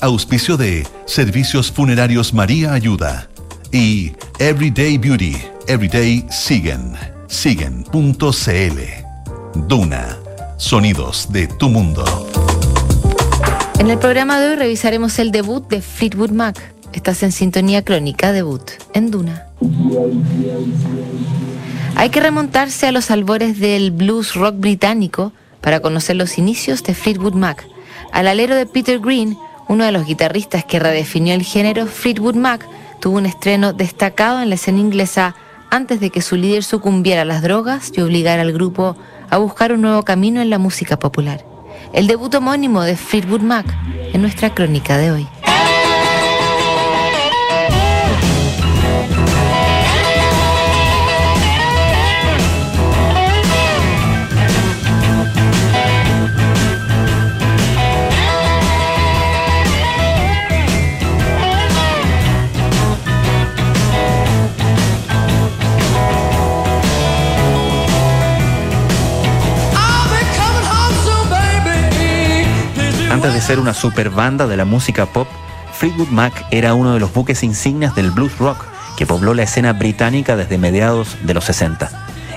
Auspicio de Servicios Funerarios María Ayuda y Everyday Beauty, Everyday Siguen, siguen.cl. Duna, sonidos de tu mundo. En el programa de hoy revisaremos el debut de Fleetwood Mac. Estás en sintonía crónica debut en Duna. Hay que remontarse a los albores del blues rock británico para conocer los inicios de Fleetwood Mac. Al alero de Peter Green, uno de los guitarristas que redefinió el género, Fleetwood Mac tuvo un estreno destacado en la escena inglesa antes de que su líder sucumbiera a las drogas y obligara al grupo a buscar un nuevo camino en la música popular el debut homónimo de Fleetwood Mac en nuestra crónica de hoy. De ser una super banda de la música pop, Fleetwood Mac era uno de los buques insignias del blues rock que pobló la escena británica desde mediados de los 60.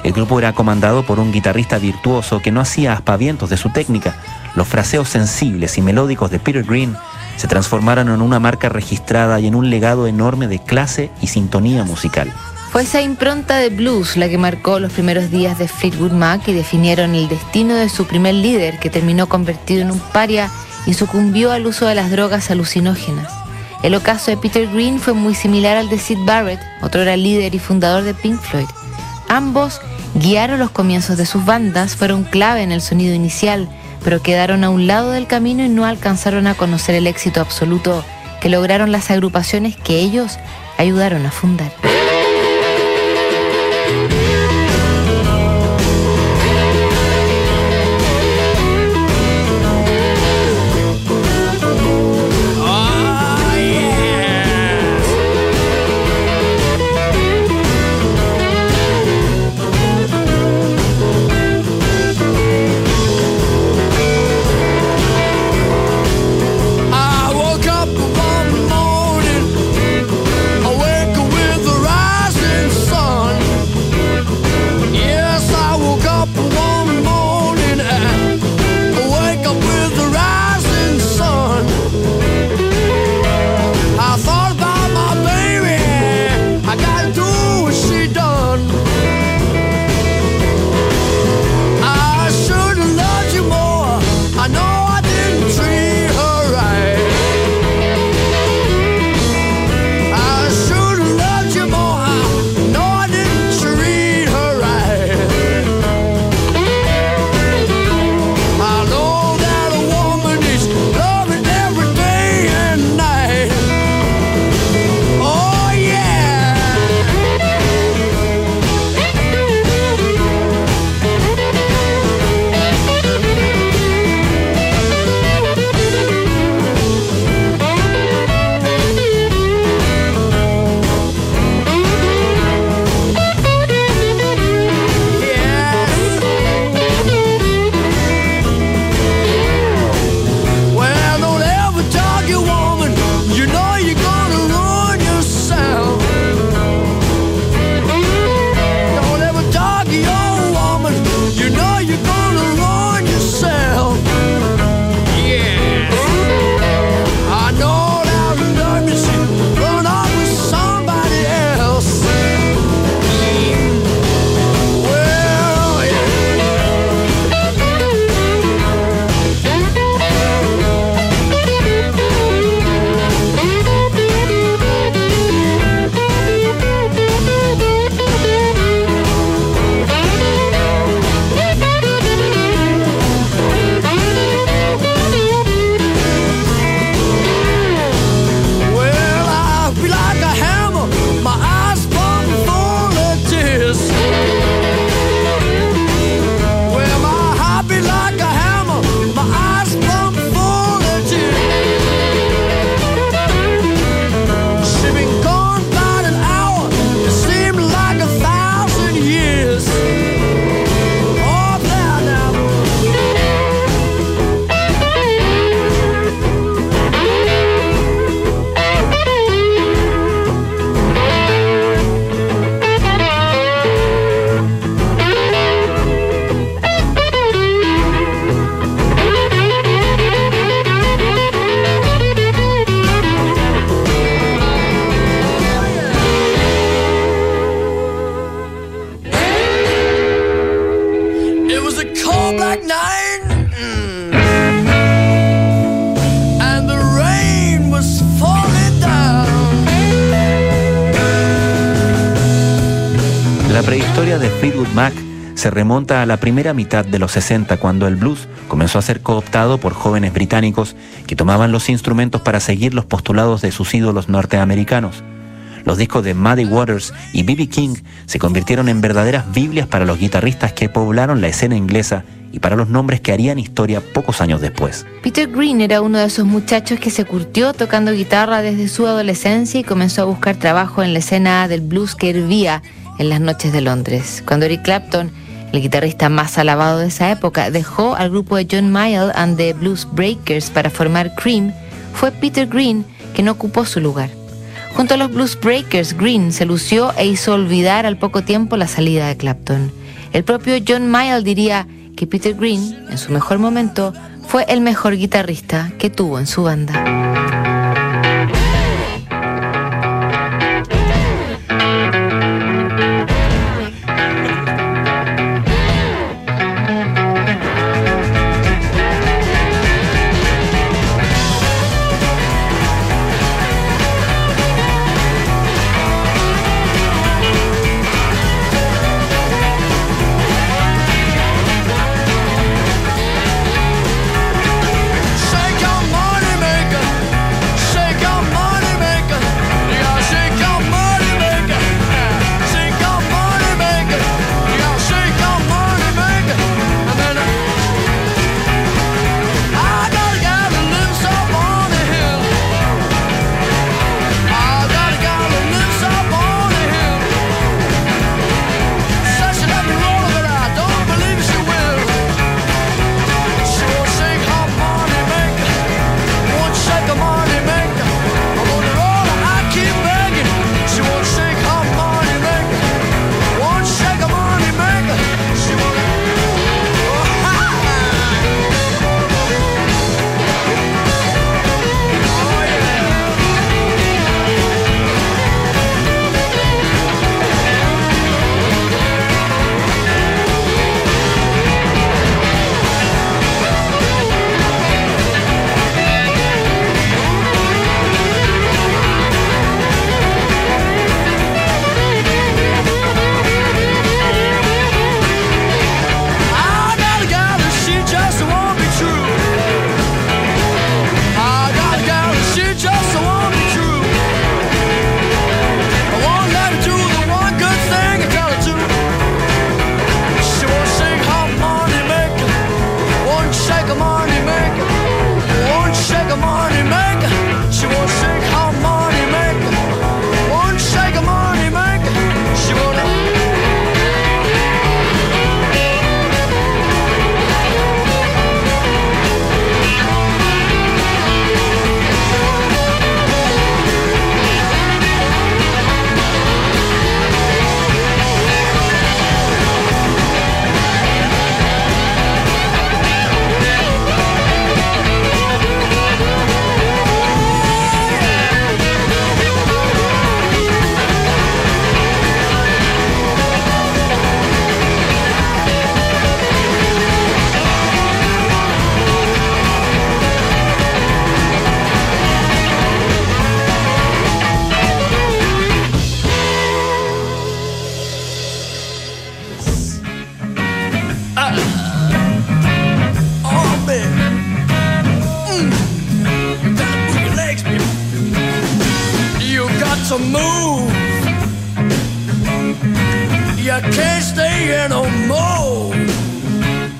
El grupo era comandado por un guitarrista virtuoso que no hacía aspavientos de su técnica. Los fraseos sensibles y melódicos de Peter Green se transformaron en una marca registrada y en un legado enorme de clase y sintonía musical. Fue esa impronta de blues la que marcó los primeros días de Fleetwood Mac y definieron el destino de su primer líder, que terminó convertido en un paria y sucumbió al uso de las drogas alucinógenas. El ocaso de Peter Green fue muy similar al de Sid Barrett, otro era líder y fundador de Pink Floyd. Ambos guiaron los comienzos de sus bandas, fueron clave en el sonido inicial, pero quedaron a un lado del camino y no alcanzaron a conocer el éxito absoluto que lograron las agrupaciones que ellos ayudaron a fundar. Se remonta a la primera mitad de los 60 cuando el blues comenzó a ser cooptado por jóvenes británicos que tomaban los instrumentos para seguir los postulados de sus ídolos norteamericanos. Los discos de Muddy Waters y B.B. King se convirtieron en verdaderas Biblias para los guitarristas que poblaron la escena inglesa y para los nombres que harían historia pocos años después. Peter Green era uno de esos muchachos que se curtió tocando guitarra desde su adolescencia y comenzó a buscar trabajo en la escena del blues que hervía en las noches de Londres. Cuando Eric Clapton, el guitarrista más alabado de esa época, dejó al grupo de John Mayall and the Blues Breakers para formar Cream, fue Peter Green quien ocupó su lugar. Junto a los Blues Breakers, Green se lució e hizo olvidar al poco tiempo la salida de Clapton. El propio John Mayall diría que Peter Green, en su mejor momento, fue el mejor guitarrista que tuvo en su banda.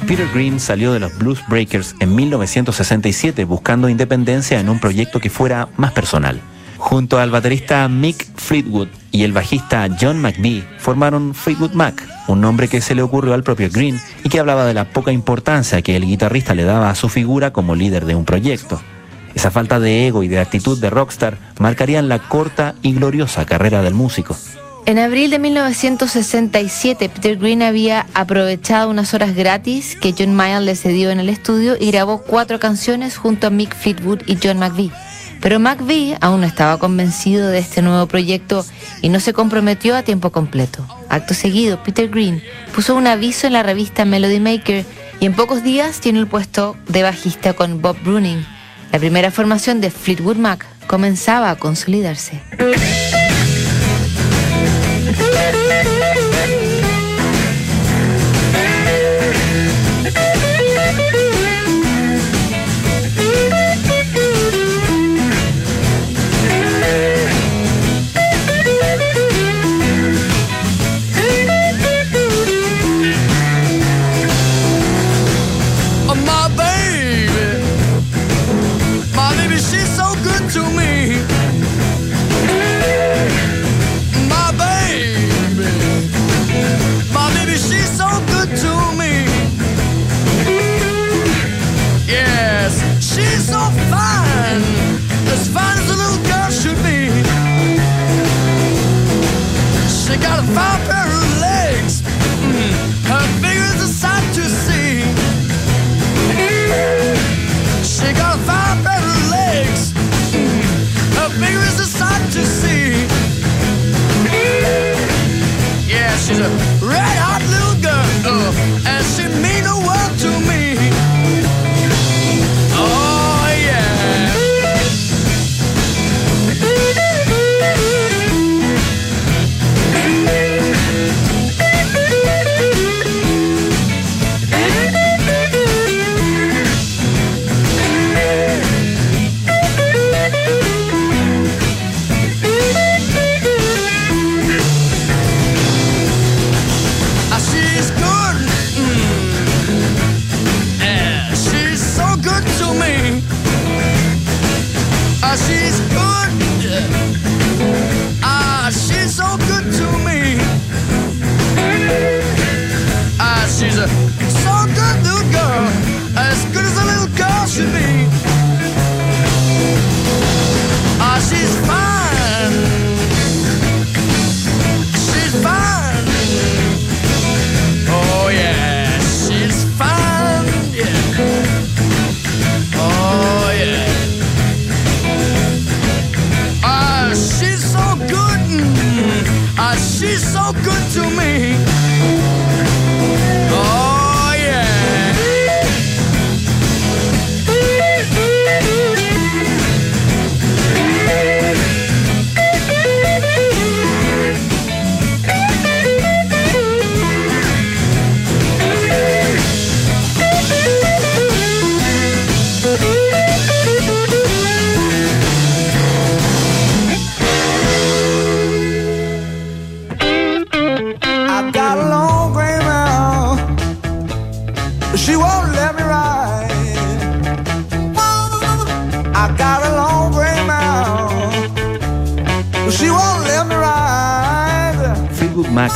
Peter Green salió de los Blues Breakers en 1967 buscando independencia en un proyecto que fuera más personal. Junto al baterista Mick Fleetwood y el bajista John McVie formaron Fleetwood Mac, un nombre que se le ocurrió al propio Green y que hablaba de la poca importancia que el guitarrista le daba a su figura como líder de un proyecto. Esa falta de ego y de actitud de rockstar marcarían la corta y gloriosa carrera del músico. En abril de 1967, Peter Green había aprovechado unas horas gratis que John Mayall le cedió en el estudio y grabó cuatro canciones junto a Mick Fleetwood y John McVie. Pero McVie aún no estaba convencido de este nuevo proyecto y no se comprometió a tiempo completo. Acto seguido, Peter Green puso un aviso en la revista Melody Maker y en pocos días tiene el puesto de bajista con Bob Bruning. La primera formación de Fleetwood Mac comenzaba a consolidarse.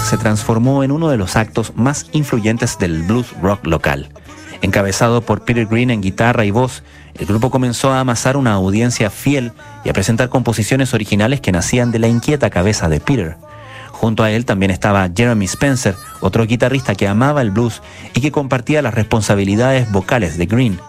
Se transformó en uno de los actos más influyentes del blues rock local. Encabezado por Peter Green en guitarra y voz, el grupo comenzó a amasar una audiencia fiel y a presentar composiciones originales que nacían de la inquieta cabeza de Peter. Junto a él también estaba Jeremy Spencer, otro guitarrista que amaba el blues y que compartía las responsabilidades vocales de Green.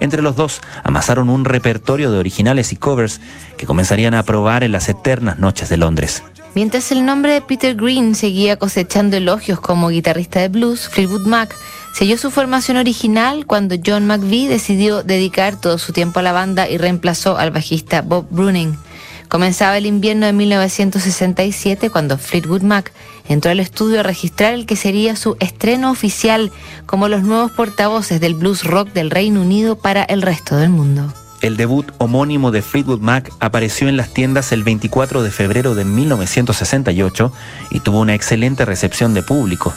Entre los dos amasaron un repertorio de originales y covers que comenzarían a probar en las eternas noches de Londres. Mientras el nombre de Peter Green seguía cosechando elogios como guitarrista de blues, Fleetwood Mac selló su formación original cuando John McVie decidió dedicar todo su tiempo a la banda y reemplazó al bajista Bob Bruning. Comenzaba el invierno de 1967 cuando Fleetwood Mac entró al estudio a registrar el que sería su estreno oficial como los nuevos portavoces del blues rock del Reino Unido para el resto del mundo. El debut homónimo de Fleetwood Mac apareció en las tiendas el 24 de febrero de 1968 y tuvo una excelente recepción de público.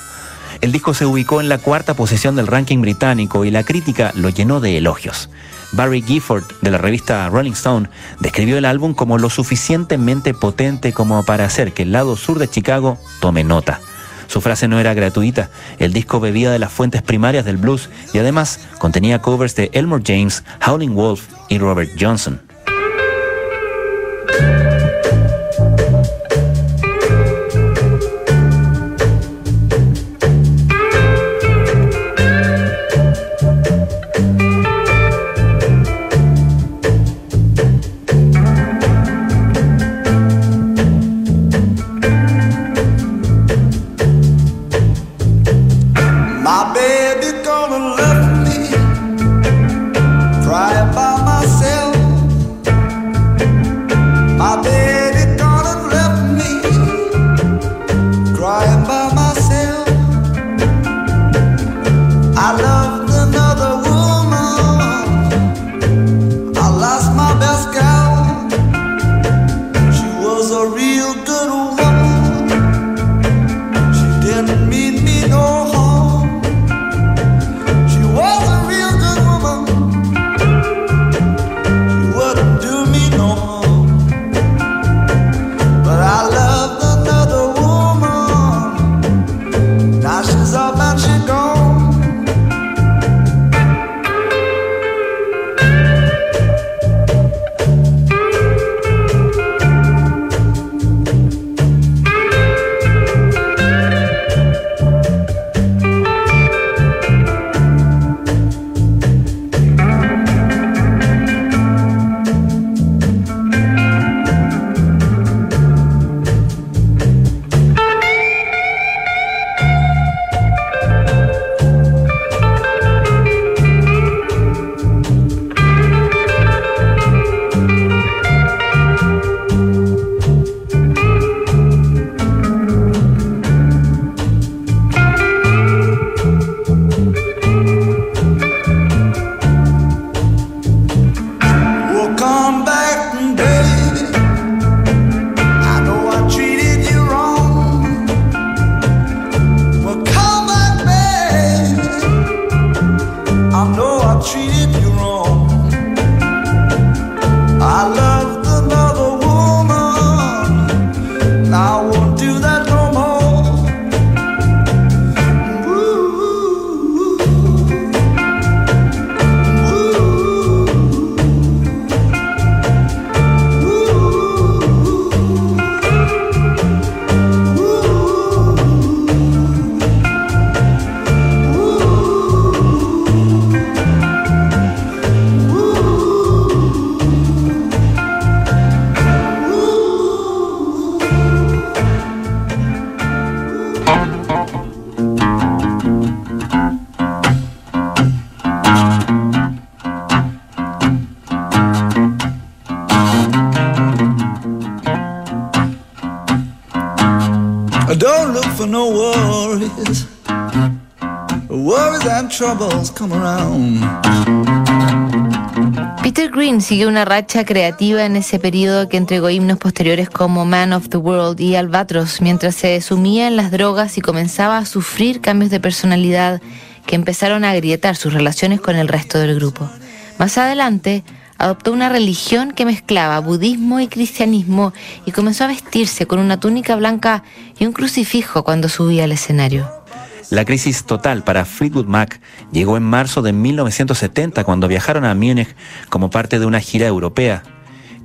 El disco se ubicó en la cuarta posición del ranking británico y la crítica lo llenó de elogios. Barry Gifford, de la revista Rolling Stone, describió el álbum como lo suficientemente potente como para hacer que el lado sur de Chicago tome nota. Su frase no era gratuita, el disco bebía de las fuentes primarias del blues y además contenía covers de Elmore James, Howling Wolf y Robert Johnson. Don't look for no worries. Worries and troubles come around. Peter Green siguió una racha creativa en ese periodo que entregó himnos posteriores como Man of the World y Albatros, mientras se sumía en las drogas y comenzaba a sufrir cambios de personalidad que empezaron a agrietar sus relaciones con el resto del grupo. Más adelante, adoptó una religión que mezclaba budismo y cristianismo y comenzó a vestirse con una túnica blanca y un crucifijo cuando subía al escenario. La crisis total para Fleetwood Mac llegó en marzo de 1970 cuando viajaron a Múnich como parte de una gira europea.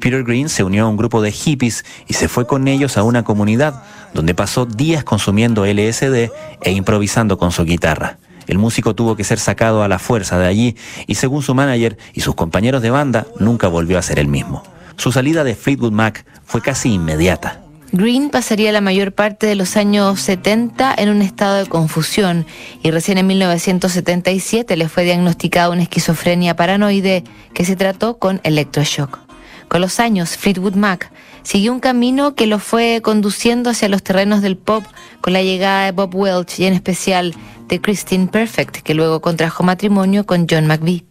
Peter Green se unió a un grupo de hippies y se fue con ellos a una comunidad donde pasó días consumiendo LSD e improvisando con su guitarra. El músico tuvo que ser sacado a la fuerza de allí y según su manager y sus compañeros de banda nunca volvió a ser el mismo. Su salida de Fleetwood Mac fue casi inmediata. Green pasaría la mayor parte de los años 70 en un estado de confusión y recién en 1977 le fue diagnosticada una esquizofrenia paranoide que se trató con electroshock. Con los años, Fleetwood Mac siguió un camino que lo fue conduciendo hacia los terrenos del pop con la llegada de Bob Welch y en especial de Christine Perfect, que luego contrajo matrimonio con John McVie.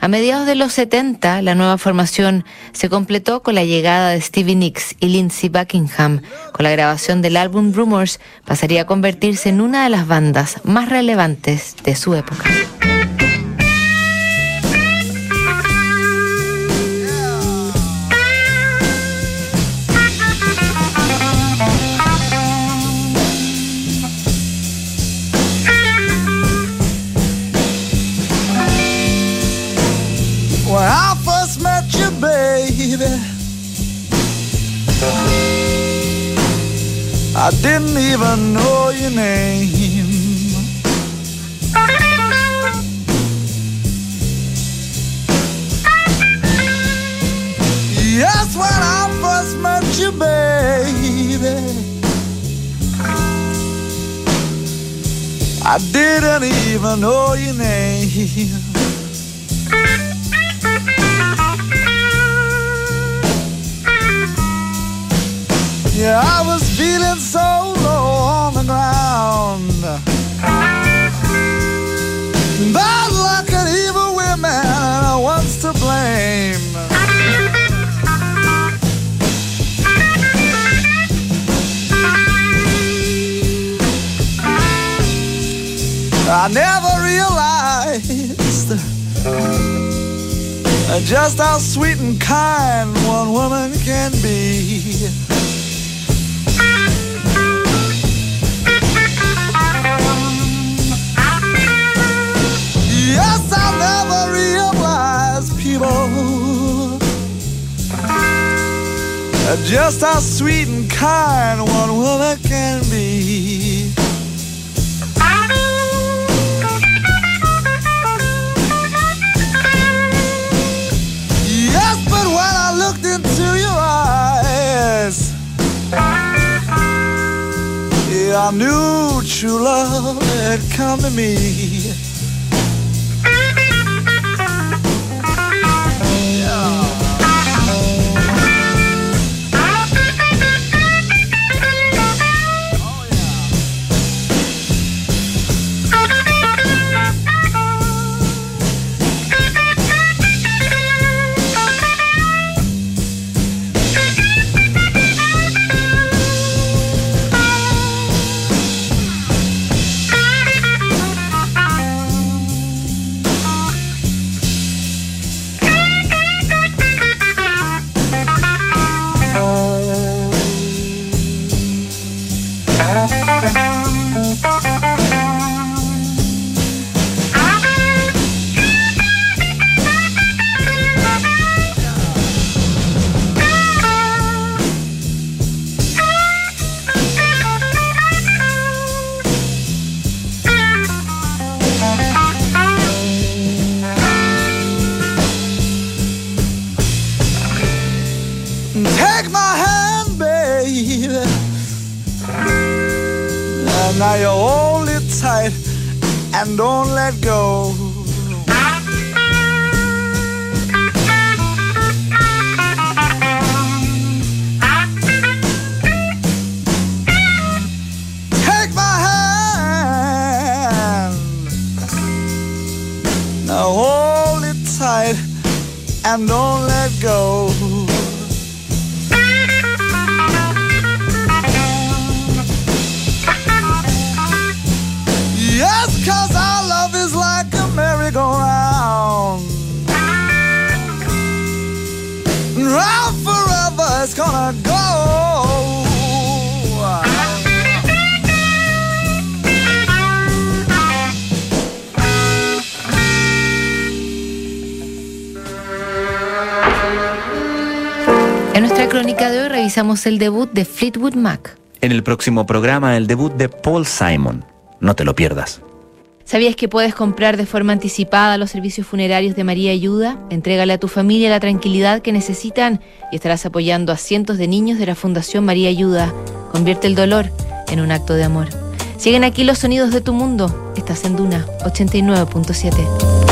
A mediados de los 70, la nueva formación se completó con la llegada de Stevie Nicks y Lindsey Buckingham. Con la grabación del álbum Rumors, pasaría a convertirse en una de las bandas más relevantes de su época. Even know your name. Yes, when I first met you, baby. I didn't even know your name. Yeah, I was feeling so I never realized just how sweet and kind one woman can be. Yes, I never realized people just how sweet and kind one woman can be. I knew true love had come to me. Now you hold it tight and don't let go. Take my hand. Now hold it tight and don't crónica de hoy revisamos el debut de Fleetwood Mac. En el próximo programa, el debut de Paul Simon. No te lo pierdas. ¿Sabías que puedes comprar de forma anticipada los servicios funerarios de María Ayuda? Entrégale a tu familia la tranquilidad que necesitan y estarás apoyando a cientos de niños de la Fundación María Ayuda. Convierte el dolor en un acto de amor. Siguen aquí los sonidos de tu mundo. Estás en Duna 89.7.